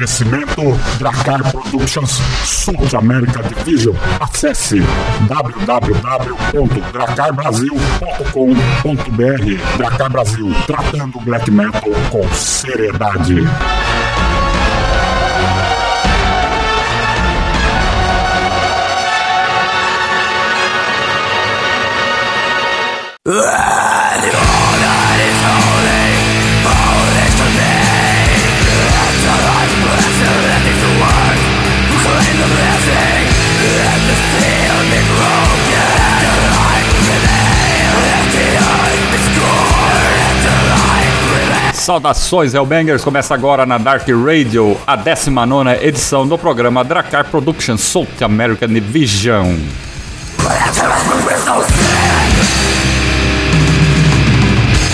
Oferecimento Dracar Productions South America Division. Acesse www.dracarbrasil.com.br Dracar Brasil, tratando black metal com seriedade. Saudações, Hellbangers! Começa agora na Dark Radio a 19 edição do programa Dracar Productions South American Division.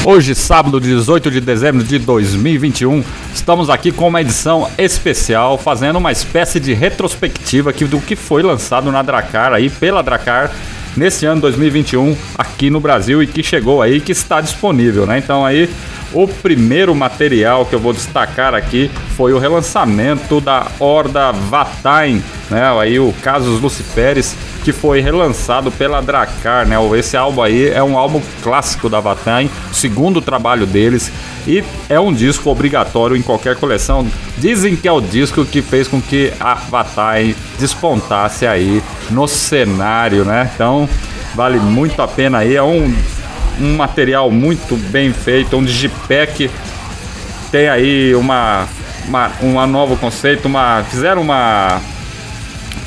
Hoje, sábado 18 de dezembro de 2021, estamos aqui com uma edição especial, fazendo uma espécie de retrospectiva aqui do que foi lançado na Dracar aí pela Dracar nesse ano 2021 aqui no Brasil e que chegou aí que está disponível, né? Então aí o primeiro material que eu vou destacar aqui foi o relançamento da Horda Vatain, né? Aí o Casos Luciferes, que foi relançado pela Dracar, né? Esse álbum aí é um álbum clássico da Vatain, segundo trabalho deles, e é um disco obrigatório em qualquer coleção. Dizem que é o disco que fez com que a Vatain despontasse aí no cenário, né? Então vale muito a pena aí, é um um material muito bem feito, um digipack tem aí uma, uma, uma novo conceito, uma fizeram uma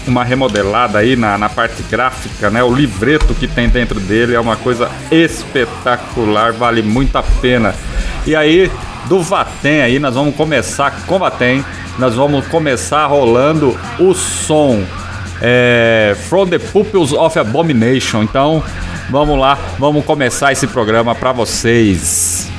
uma remodelada aí na, na parte gráfica, né? O livreto que tem dentro dele é uma coisa espetacular, vale muito a pena. E aí, do Vatem aí, nós vamos começar com o Vatem, nós vamos começar rolando o som é, From the Pupils of Abomination. Então, vamos lá, vamos começar esse programa para vocês.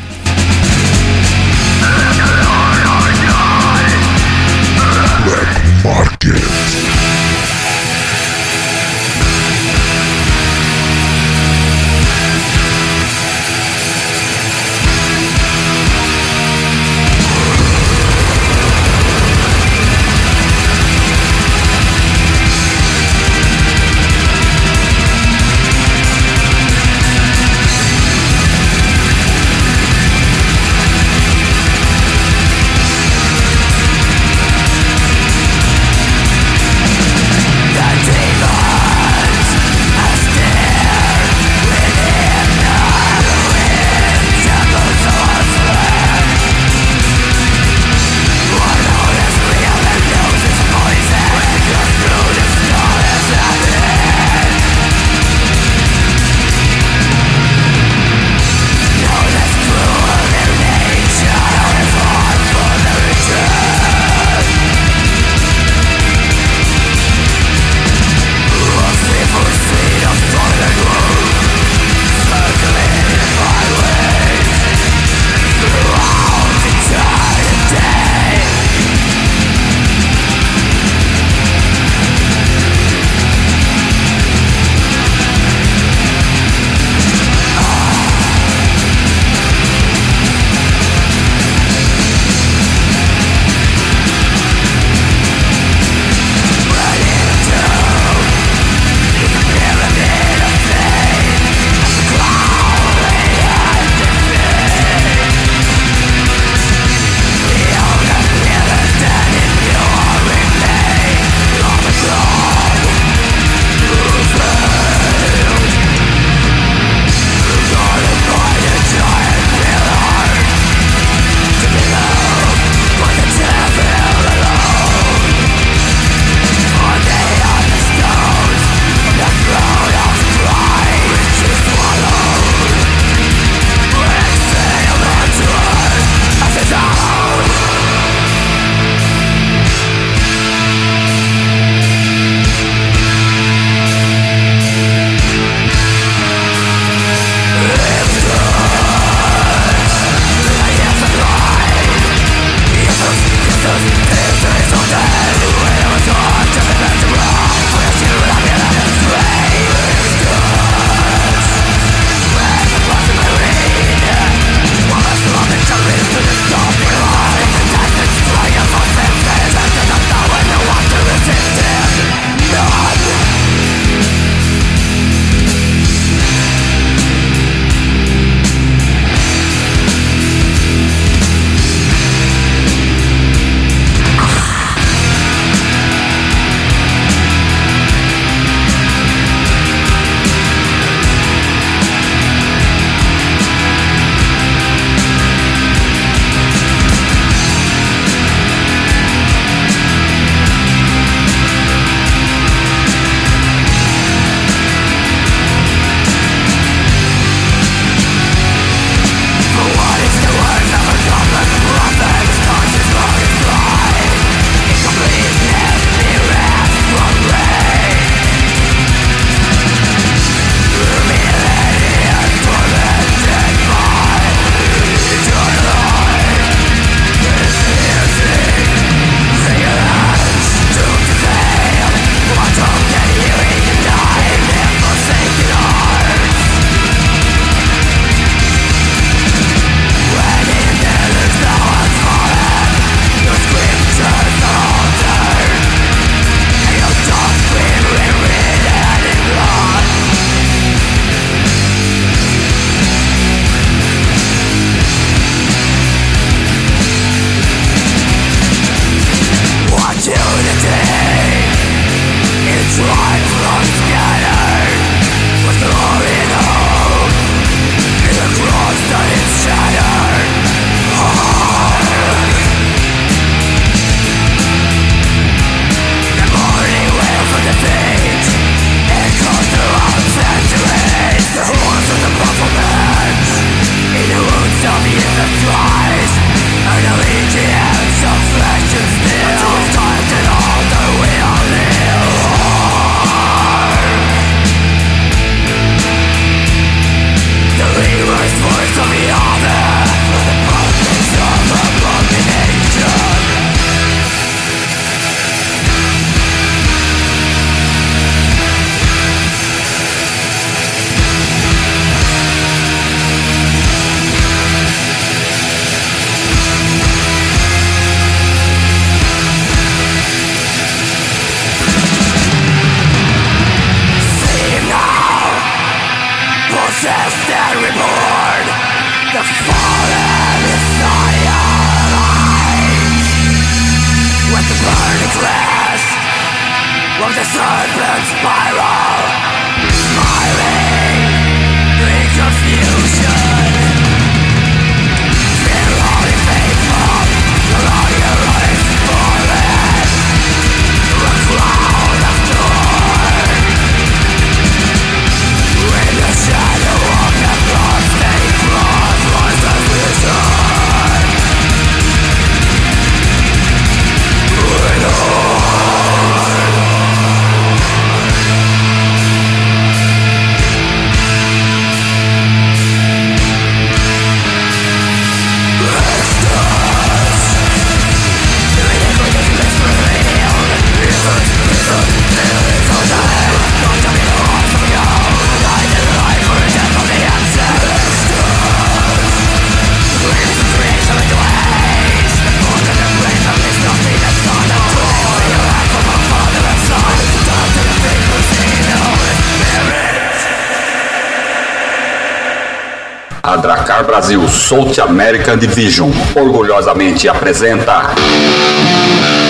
Dracar Brasil South American Division orgulhosamente apresenta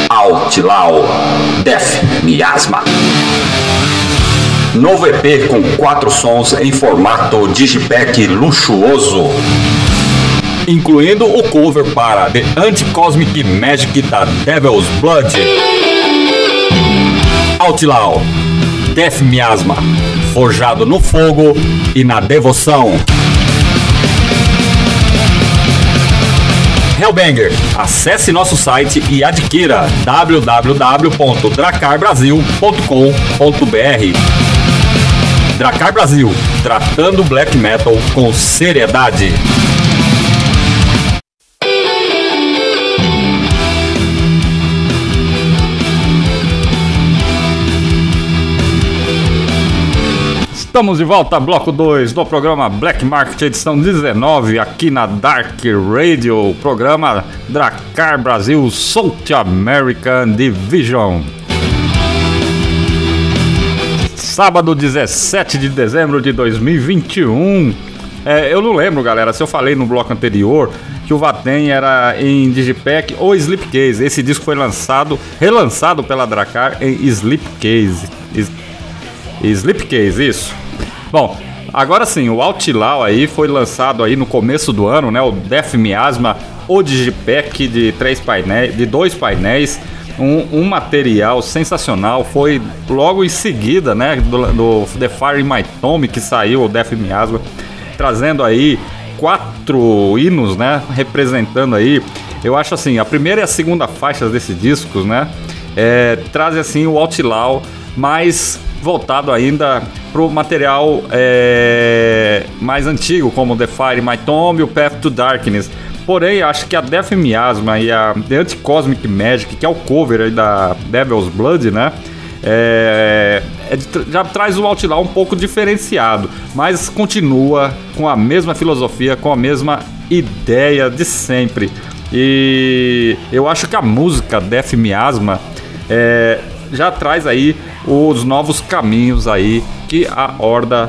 Outlaw Death Miasma. Novo EP com quatro sons em formato digipack luxuoso. incluindo o cover para The Anti-Cosmic Magic da Devil's Blood. Outlaw, Death Miasma, forjado no fogo e na devoção. Hellbanger, acesse nosso site e adquira www.dracarbrasil.com.br. Dracar Brasil, tratando black metal com seriedade. Estamos de volta, bloco 2 do programa Black Market, edição 19, aqui na Dark Radio, programa Dracar Brasil South American Division. Sábado 17 de dezembro de 2021. É, eu não lembro, galera, se eu falei no bloco anterior que o Vatem era em Digipack ou Slipcase. Esse disco foi lançado, relançado pela Dracar em Slipcase. Slipcase, isso. Bom, agora sim, o Outlaw aí foi lançado aí no começo do ano, né? O Death Miasma, o Digipack de três painéis, de dois painéis, um, um material sensacional. Foi logo em seguida, né? Do, do The Fire in My Tomb que saiu o Death Miasma, trazendo aí quatro hinos, né? Representando aí, eu acho assim, a primeira e a segunda faixas desses discos, né? É, trazem assim o Outlaw mais voltado ainda pro material é, mais antigo, como The Fire, My Tomb e o Path to Darkness. Porém, acho que a Death Miasma e a The Anti-Cosmic Magic, que é o cover da Devil's Blood, né? É, é de já traz o Outlaw um pouco diferenciado, mas continua com a mesma filosofia, com a mesma ideia de sempre. E eu acho que a música Death Miasma é, já traz aí os novos caminhos aí que a Horda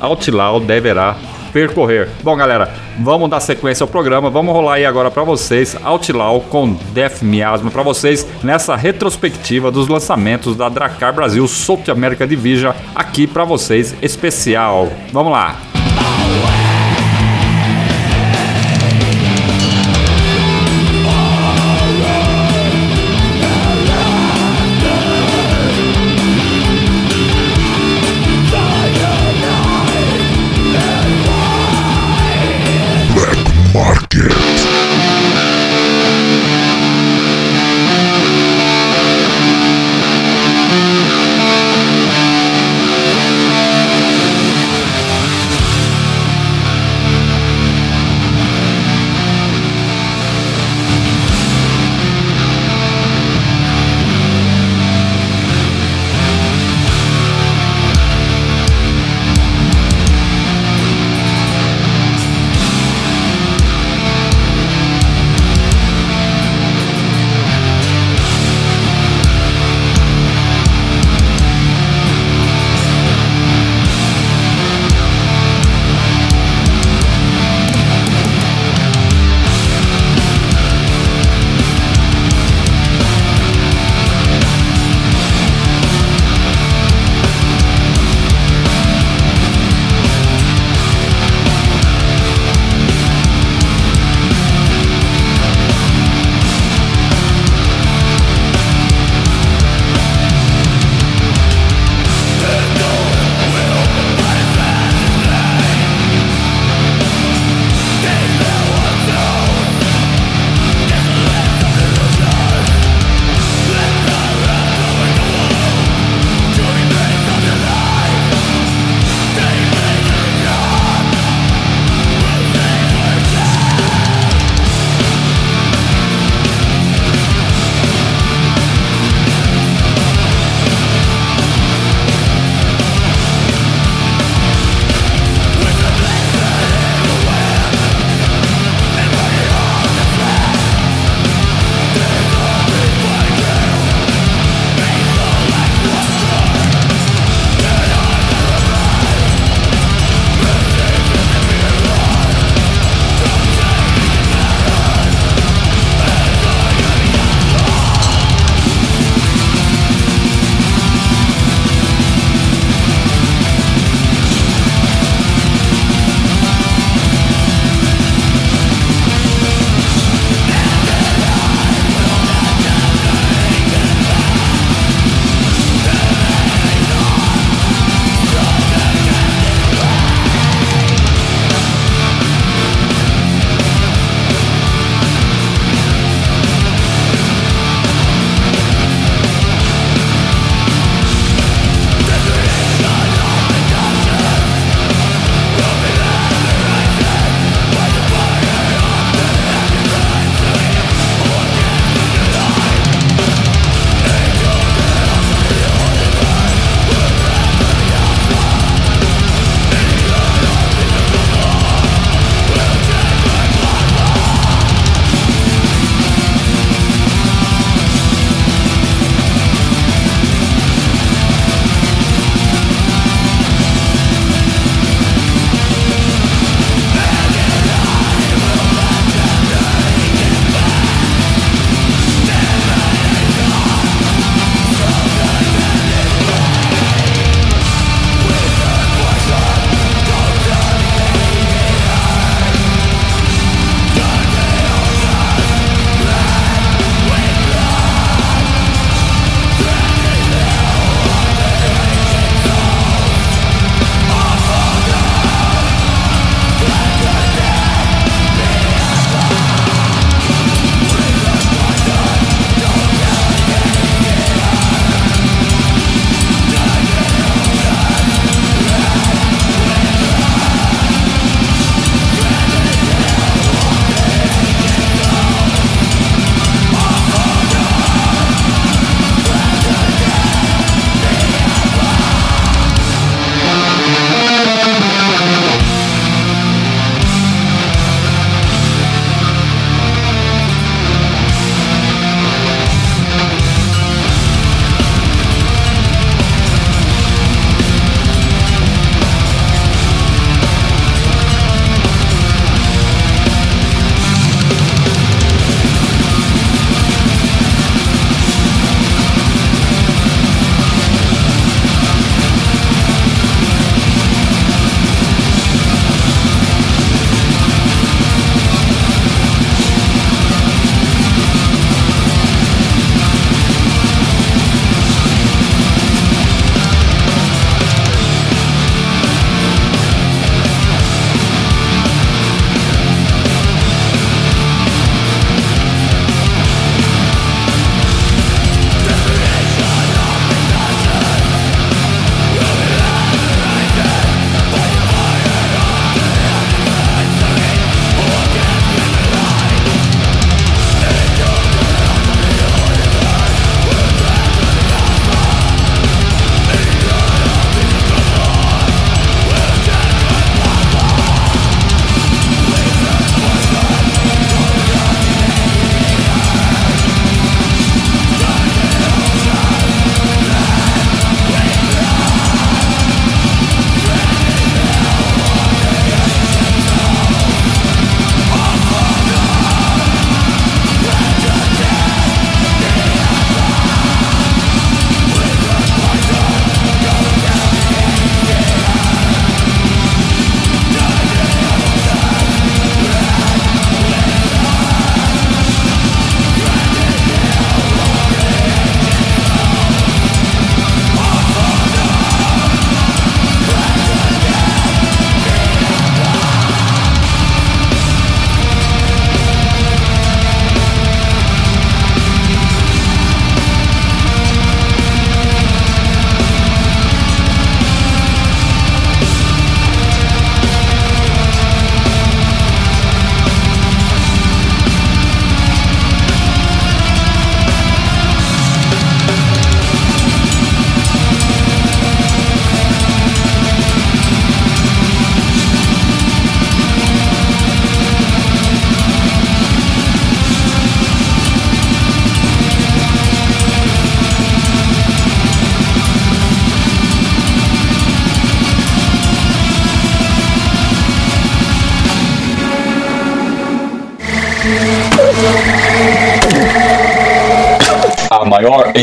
Outlaw deverá percorrer. Bom, galera, vamos dar sequência ao programa. Vamos rolar aí agora para vocês Outlaw com Death Miasma para vocês nessa retrospectiva dos lançamentos da Dracar Brasil South America Division aqui para vocês especial. Vamos lá. Black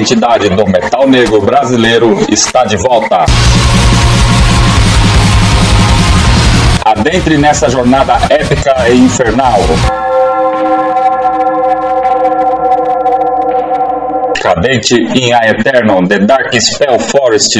maior entidade do metal negro brasileiro está de volta. Adentre nessa jornada épica e infernal. Cadente in a Eternum, The Dark Spell Forest.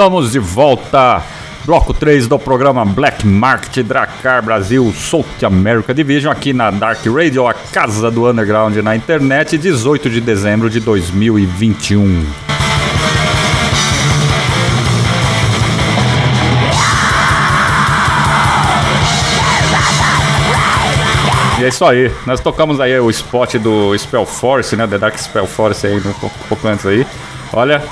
Estamos de volta. Bloco 3 do programa Black Market Dracar Brasil South America Division aqui na Dark Radio, a casa do underground na internet, 18 de dezembro de 2021. E é isso aí, nós tocamos aí o spot do Spell Force, né? The Dark Spell Force aí um pouco, antes aí. Olha,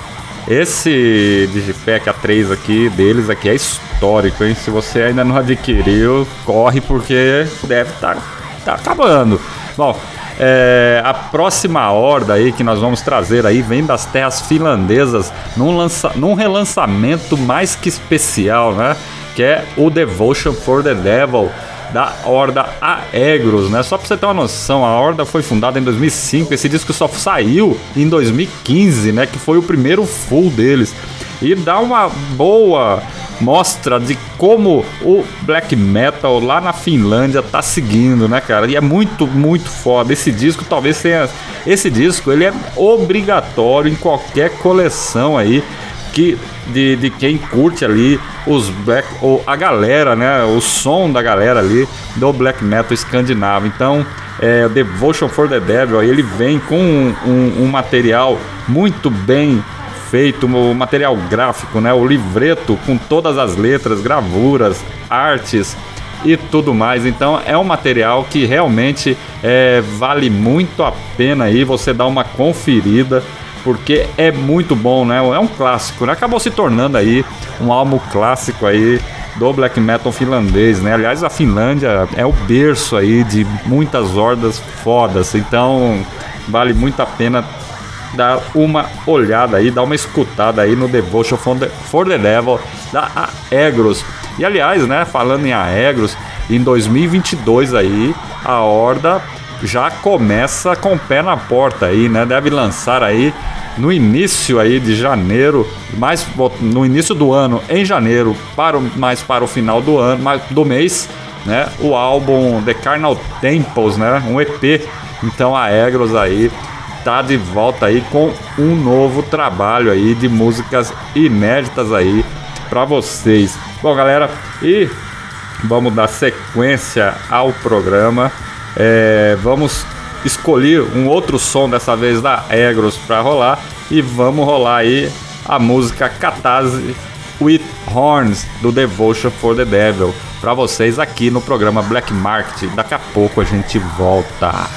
esse Digipack A3 aqui deles aqui é histórico, hein? Se você ainda não adquiriu, corre porque deve estar tá, tá acabando. Bom, é, a próxima horda aí que nós vamos trazer aí vem das terras finlandesas num, lança, num relançamento mais que especial, né? Que é o Devotion for the Devil da Horda Aegros, né? Só pra você ter uma noção, a Horda foi fundada em 2005, esse disco só saiu em 2015, né? Que foi o primeiro full deles. E dá uma boa mostra de como o black metal lá na Finlândia tá seguindo, né, cara? E é muito, muito foda. Esse disco talvez tenha. Esse disco ele é obrigatório em qualquer coleção aí que de, de quem curte ali os black ou a galera, né, o som da galera ali do black metal escandinavo. Então, é, Devotion for the Devil, ele vem com um, um, um material muito bem feito, o material gráfico, né, o livreto com todas as letras, gravuras, artes e tudo mais. Então é um material que realmente é, vale muito a pena aí você dar uma conferida porque é muito bom, né? É um clássico, né? Acabou se tornando aí um álbum clássico aí do black metal finlandês, né? Aliás, a Finlândia é o berço aí de muitas hordas fodas, então vale muito a pena dar uma olhada aí, dar uma escutada aí no Devotion for the, for the Devil da Aegros. E aliás, né, falando em Aegros, em 2022 aí, a Horda já começa com o pé na porta aí, né? Deve lançar aí no início aí de janeiro, mais no início do ano, em janeiro, para o, mais para o final do ano, do mês, né? O álbum The Carnal Temples, né? Um EP. Então a Egros aí tá de volta aí com um novo trabalho aí de músicas inéditas aí para vocês. Bom, galera, e vamos dar sequência ao programa. É, vamos escolher um outro som dessa vez da Egros para rolar e vamos rolar aí a música Catase with Horns do Devotion for the Devil para vocês aqui no programa Black Market. Daqui a pouco a gente volta.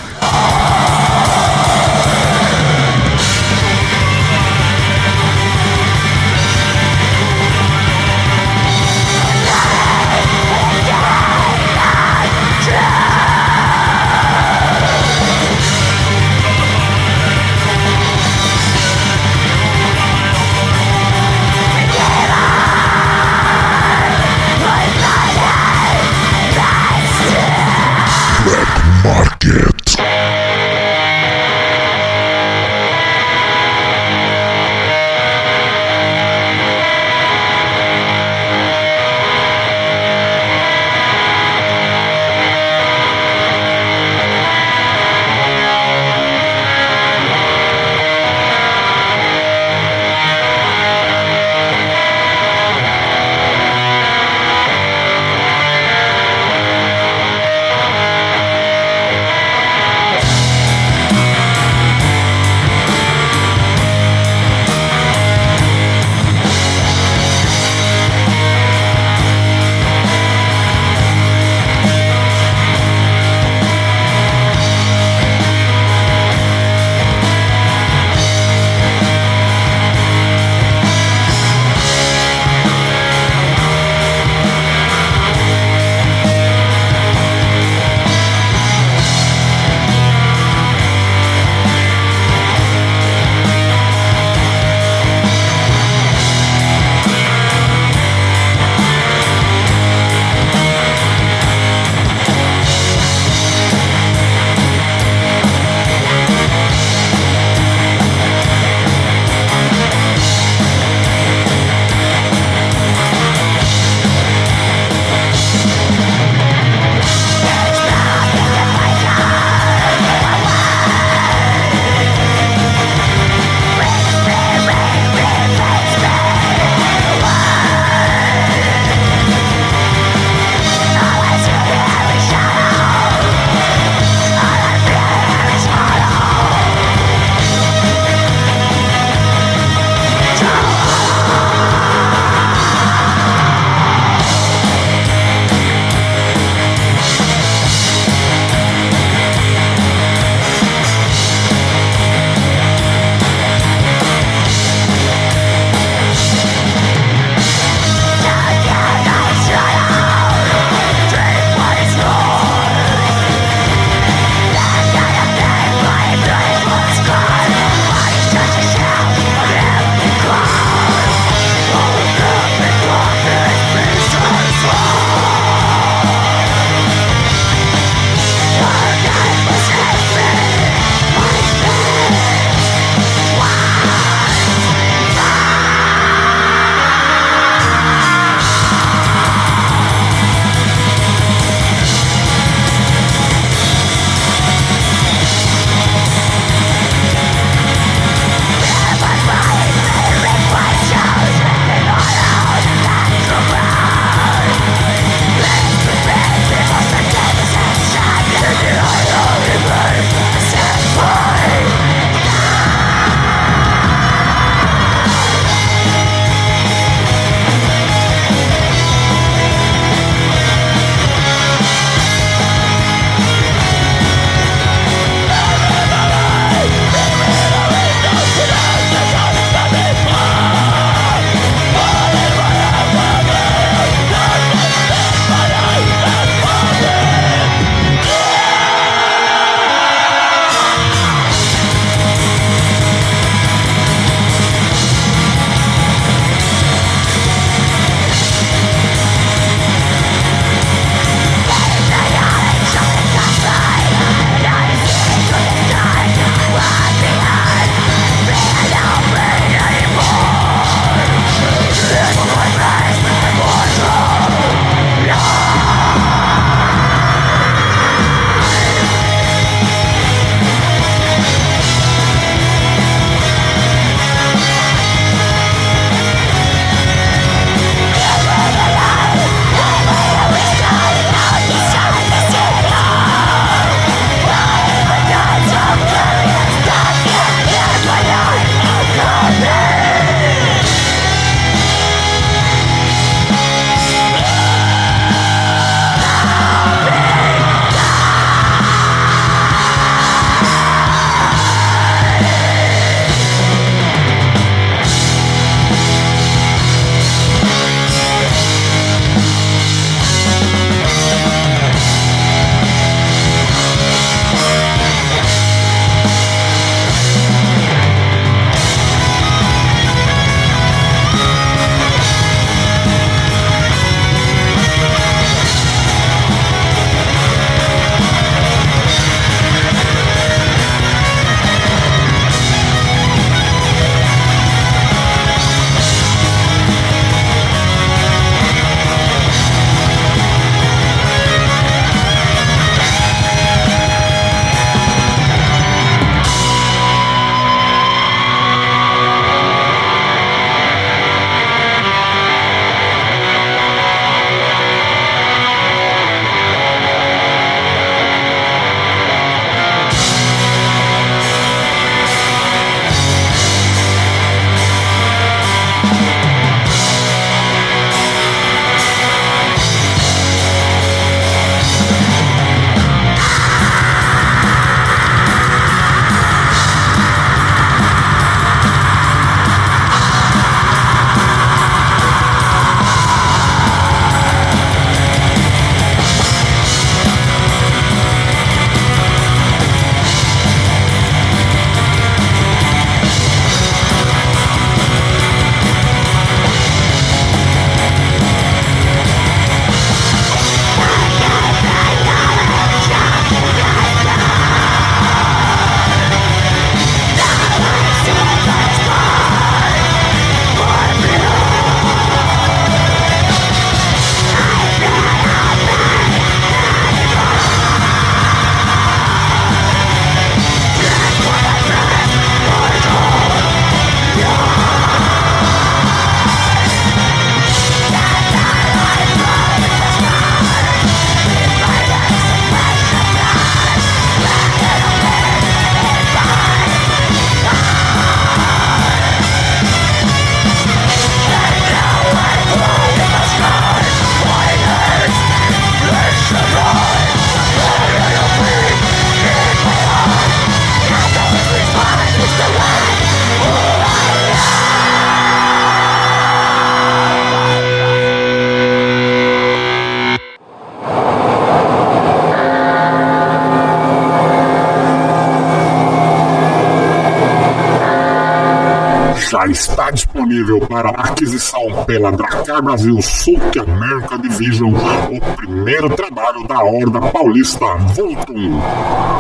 Já está disponível para aquisição pela Dracar Brasil South America Division, o primeiro trabalho da Horda Paulista Vultum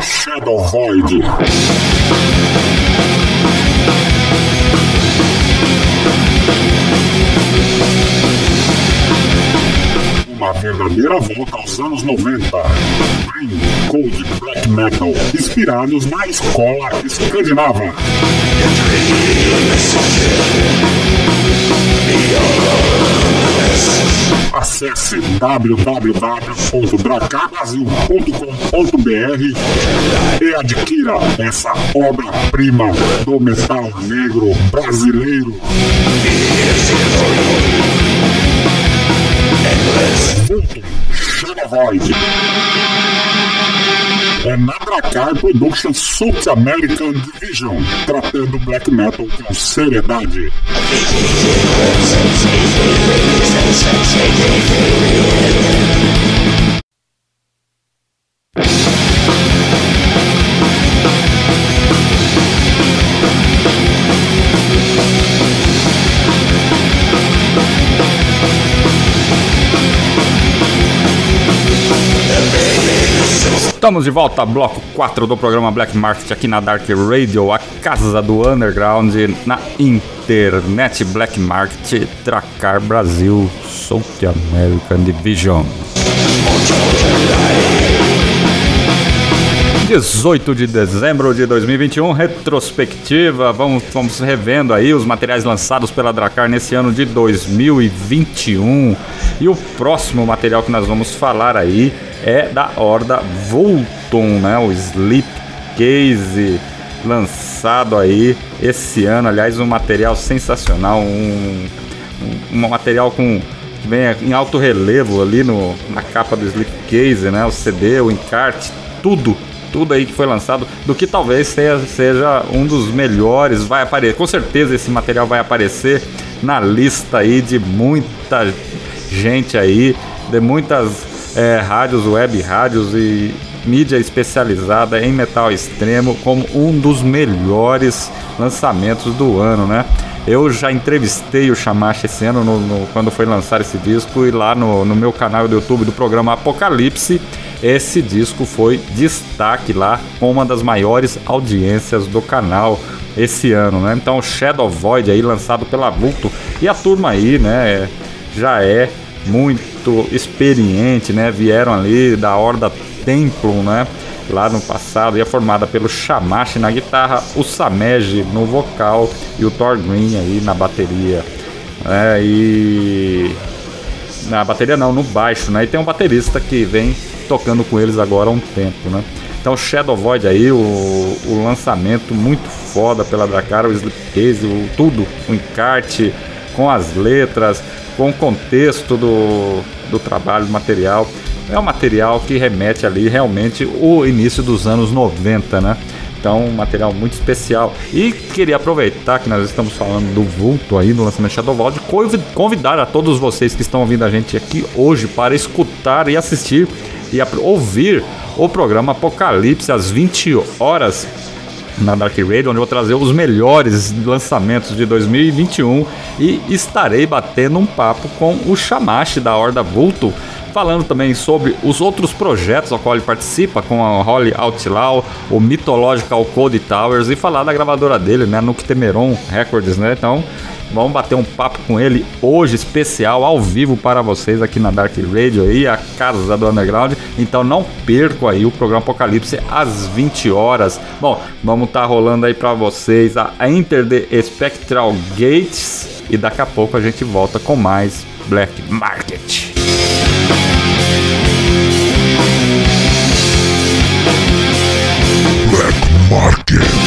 Shadow Void. Uma verdadeira volta aos anos 90. Green, Cold, Black Metal, inspirados na escola escandinava. Acesse www.dracarbrasil.com.br e adquira essa obra-prima do metal negro brasileiro. Void. É na Dracar Production South American Division, tratando black metal com seriedade. Estamos de volta, bloco 4 do programa Black Market aqui na Dark Radio, a casa do underground na internet Black Market Dracar Brasil, South American Division. 18 de dezembro de 2021, retrospectiva. Vamos, vamos revendo aí os materiais lançados pela Dracar nesse ano de 2021. E o próximo material que nós vamos falar aí é da Horda Volton, né? O Sleep Case lançado aí esse ano. Aliás, um material sensacional, um, um, um material com bem em alto relevo ali no, na capa do Sleep Case, né? O CD, o encarte, tudo tudo aí que foi lançado, do que talvez seja, seja um dos melhores, vai aparecer, com certeza esse material vai aparecer na lista aí de muita gente aí, de muitas é, rádios, web rádios e mídia especializada em metal extremo como um dos melhores lançamentos do ano, né? Eu já entrevistei o Shamash esse ano no, no, quando foi lançar esse disco e lá no, no meu canal do YouTube do programa Apocalipse esse disco foi destaque lá com uma das maiores audiências do canal esse ano, né? Então Shadow Void aí lançado pela Vulto e a turma aí, né, já é muito experiente, né? Vieram ali da Horda Templum, né? Lá no passado, e é formada pelo Shamash na guitarra, o Sameji no vocal e o Thor Green aí na bateria. É, e na bateria não, no baixo, né? E tem um baterista que vem tocando com eles agora há um tempo, né? Então Shadow Void aí, o, o lançamento muito foda pela Dracara, o Slipcase, o tudo, o encarte, com as letras, com o contexto do, do trabalho, do material. É um material que remete ali realmente o início dos anos 90, né? Então, um material muito especial. E queria aproveitar que nós estamos falando do vulto aí no lançamento Shadow Vault, convidar a todos vocês que estão ouvindo a gente aqui hoje para escutar e assistir e ouvir o programa Apocalipse às 20 horas na Dark Radio, onde eu vou trazer os melhores lançamentos de 2021 e estarei batendo um papo com o Shamashi da Horda Vulto, falando também sobre os outros projetos ao qual ele participa, com a Holly Outlaw, o Mythological Code Towers e falar da gravadora dele, né, Temeron Records, né? Então, Vamos bater um papo com ele hoje, especial, ao vivo para vocês aqui na Dark Radio aí, a casa do Underground. Então não percam aí o programa Apocalipse às 20 horas. Bom, vamos estar tá rolando aí para vocês a Enter the Spectral Gates e daqui a pouco a gente volta com mais Black Market. Black Market.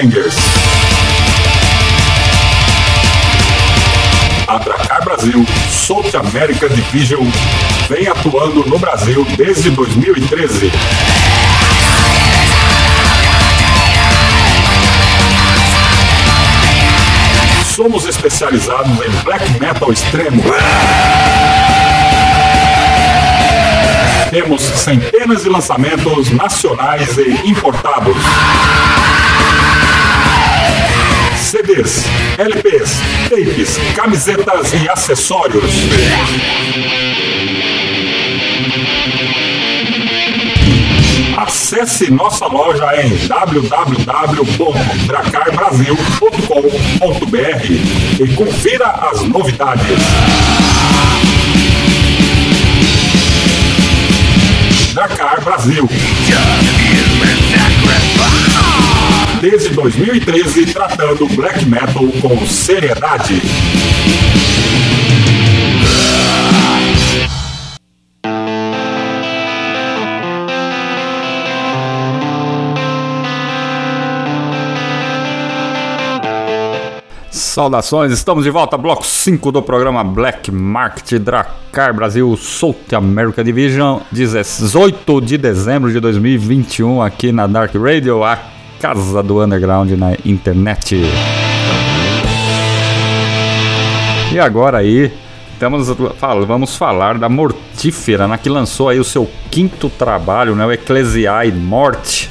Saudações Hellbangers! A Dracar Brasil South America Division vem atuando no Brasil desde 2013. Somos especializados em black metal extremo. Temos centenas de lançamentos nacionais e importados. CDs, LPs, tapes, camisetas e acessórios. Acesse nossa loja em www.dracarbrasil.com.br e confira as novidades. Dracar Brasil. Desde 2013, tratando black metal com seriedade. Saudações, estamos de volta, bloco 5 do programa Black Market Dracar Brasil South America Division, 18 de dezembro de 2021, aqui na Dark Radio, casa do underground na internet. E agora aí, estamos, vamos falar da Mortífera, né, que lançou aí o seu quinto trabalho, né, o Ecclesiae Morte.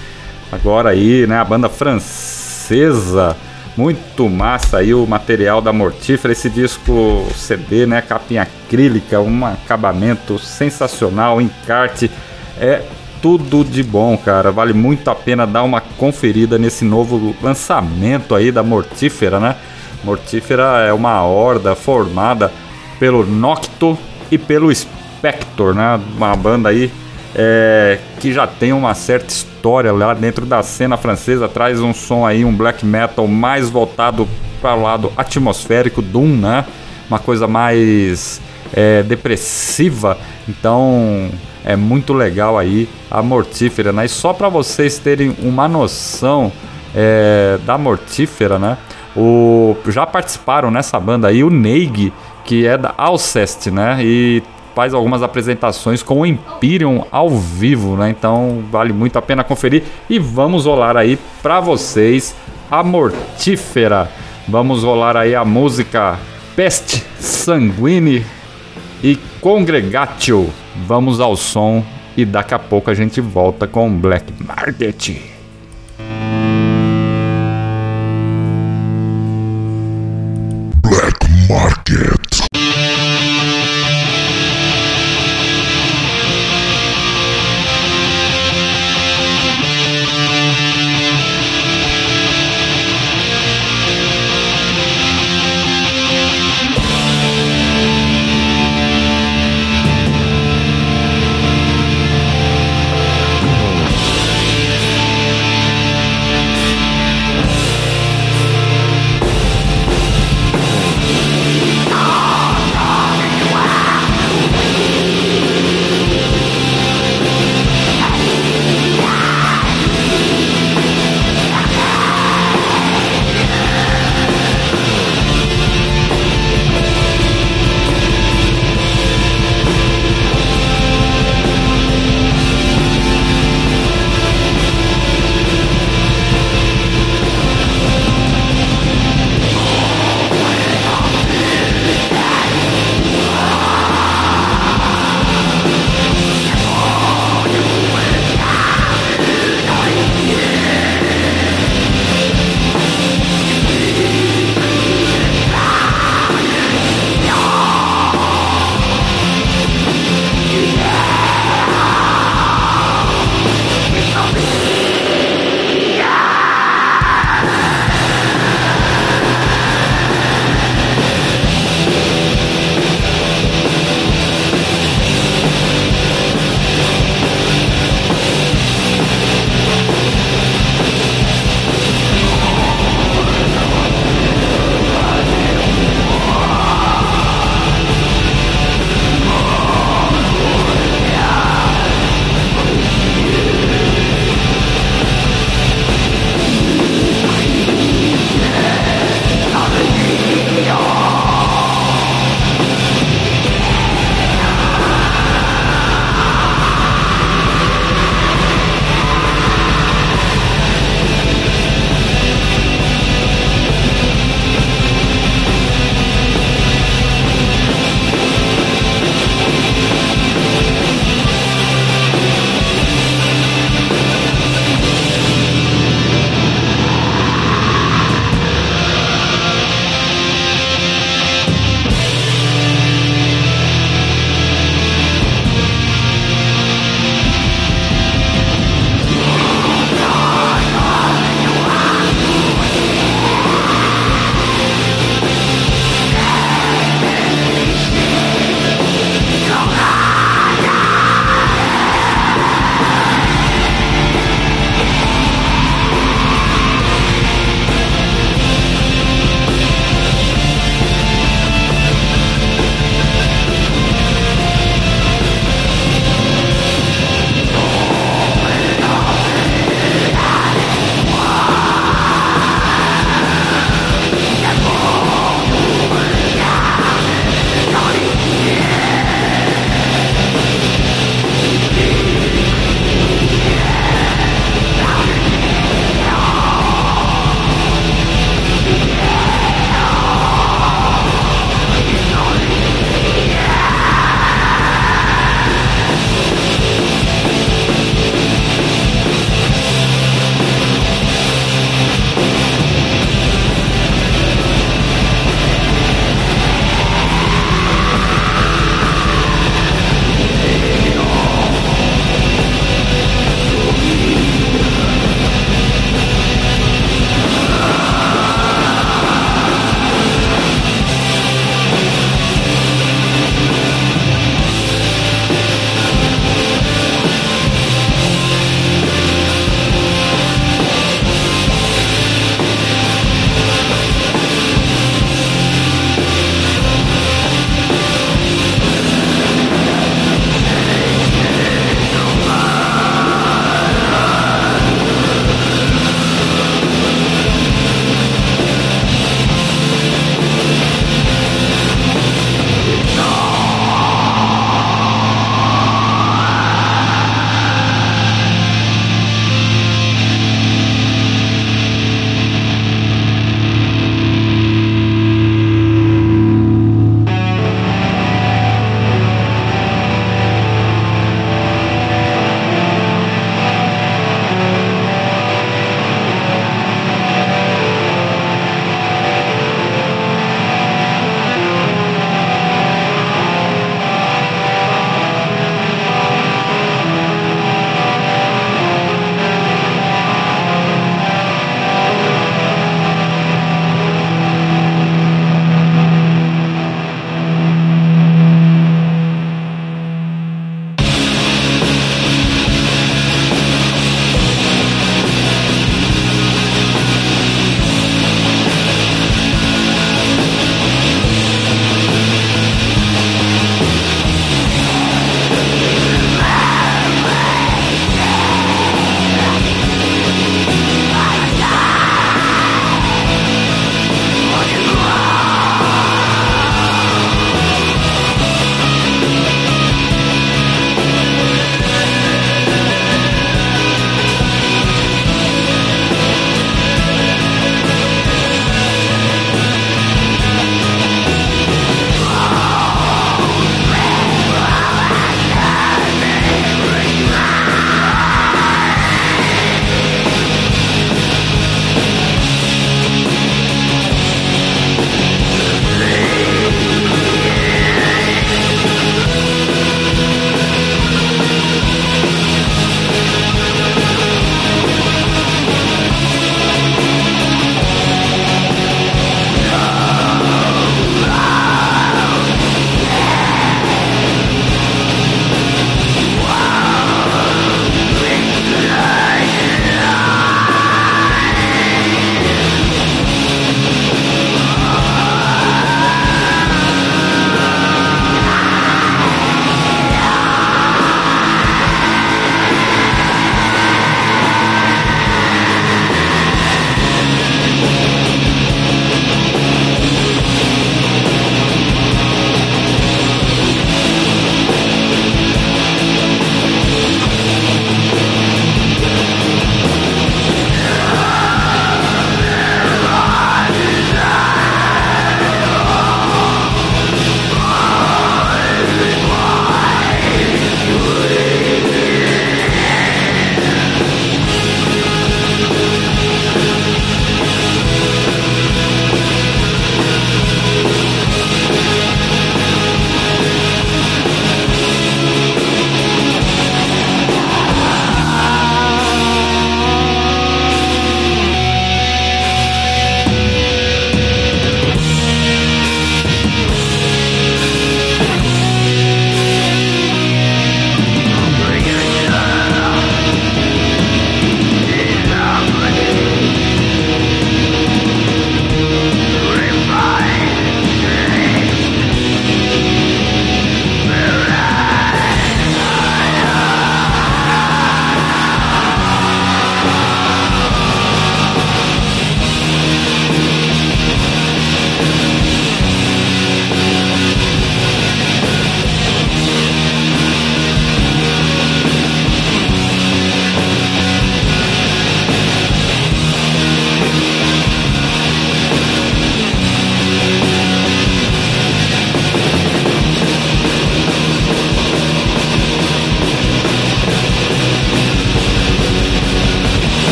Agora aí, né, a banda francesa muito massa aí o material da Mortífera, esse disco CD, né? Capinha acrílica, um acabamento sensacional, encarte. É tudo de bom, cara. Vale muito a pena dar uma conferida nesse novo lançamento aí da Mortífera, né? Mortífera é uma horda formada pelo Nocto e pelo Spector, né? Uma banda aí é, que já tem uma certa história lá dentro da cena francesa, traz um som aí, um black metal mais voltado para o lado atmosférico, Doom, né? Uma coisa mais é, depressiva, então é muito legal aí a Mortífera, né? E só para vocês terem uma noção é, da Mortífera, né? O, já participaram nessa banda aí o Neig, que é da Alcest, né? E faz algumas apresentações com o Imperium ao vivo, né? Então vale muito a pena conferir e vamos rolar aí para vocês a Mortífera. Vamos rolar aí a música Peste Sanguine e Congregatio. Vamos ao som e daqui a pouco a gente volta com Black Market.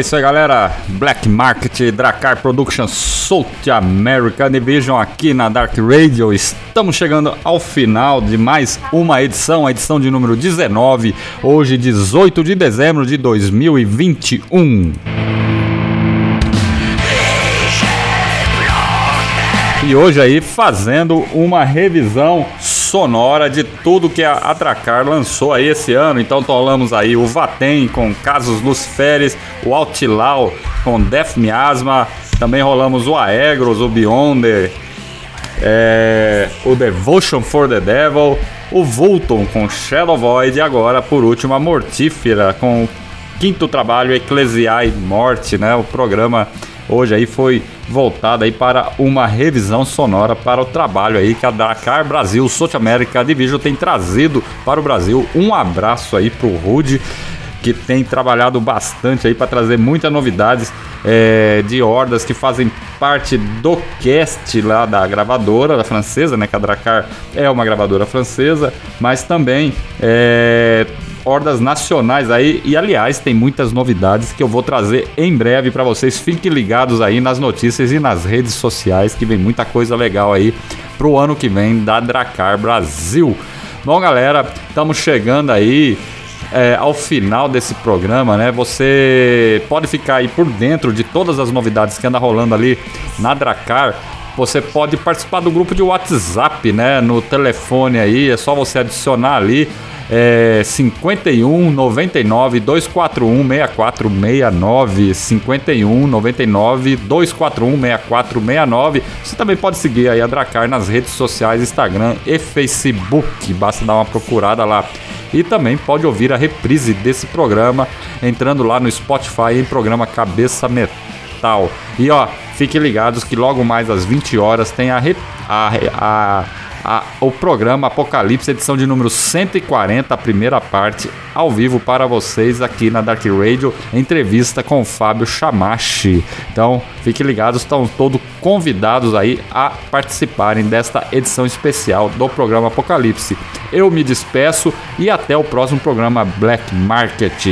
É isso aí, galera. Black Market, Dracar Productions, South American Division aqui na Dark Radio. Estamos chegando ao final de mais uma edição, a edição de número 19, hoje 18 de dezembro de 2021. E hoje aí fazendo uma revisão sonora de tudo que a Atracar lançou aí esse ano. Então falamos aí o Vatem com Casos Luciferes, o Outlaw com Death Miasma, também rolamos o Aegros, o Beyonder, é, o Devotion for the Devil, o Vulton com Shadow Void e agora por último a Mortífera com o quinto trabalho Eclesiai Morte, né? O programa hoje aí foi voltada aí para uma revisão sonora para o trabalho aí que a Dakar Brasil South America Division tem trazido para o Brasil. Um abraço aí pro Rude que tem trabalhado bastante aí para trazer muitas novidades é, de hordas que fazem parte do cast lá da gravadora da francesa, né? Que a Dracar é uma gravadora francesa, mas também é, hordas nacionais aí. E aliás, tem muitas novidades que eu vou trazer em breve para vocês. Fiquem ligados aí nas notícias e nas redes sociais, que vem muita coisa legal aí pro ano que vem da Dracar Brasil. Bom, galera, estamos chegando aí é, ao final desse programa, né? Você pode ficar aí por dentro de todas as novidades que anda rolando ali na Dracar. Você pode participar do grupo de WhatsApp, né? No telefone aí, é só você adicionar ali é 51 99 241 6469 51 99 241 6469 Você também pode seguir aí a Dracar nas redes sociais, Instagram e Facebook. Basta dar uma procurada lá. E também pode ouvir a reprise desse programa entrando lá no Spotify em programa Cabeça Metal. E ó, fiquem ligados que logo mais às 20 horas tem a, a, a a, o programa Apocalipse, edição de número 140, a primeira parte, ao vivo para vocês aqui na Dark Radio, entrevista com o Fábio Chamachi. Então, fiquem ligados, estão todos convidados aí a participarem desta edição especial do programa Apocalipse. Eu me despeço e até o próximo programa Black Market.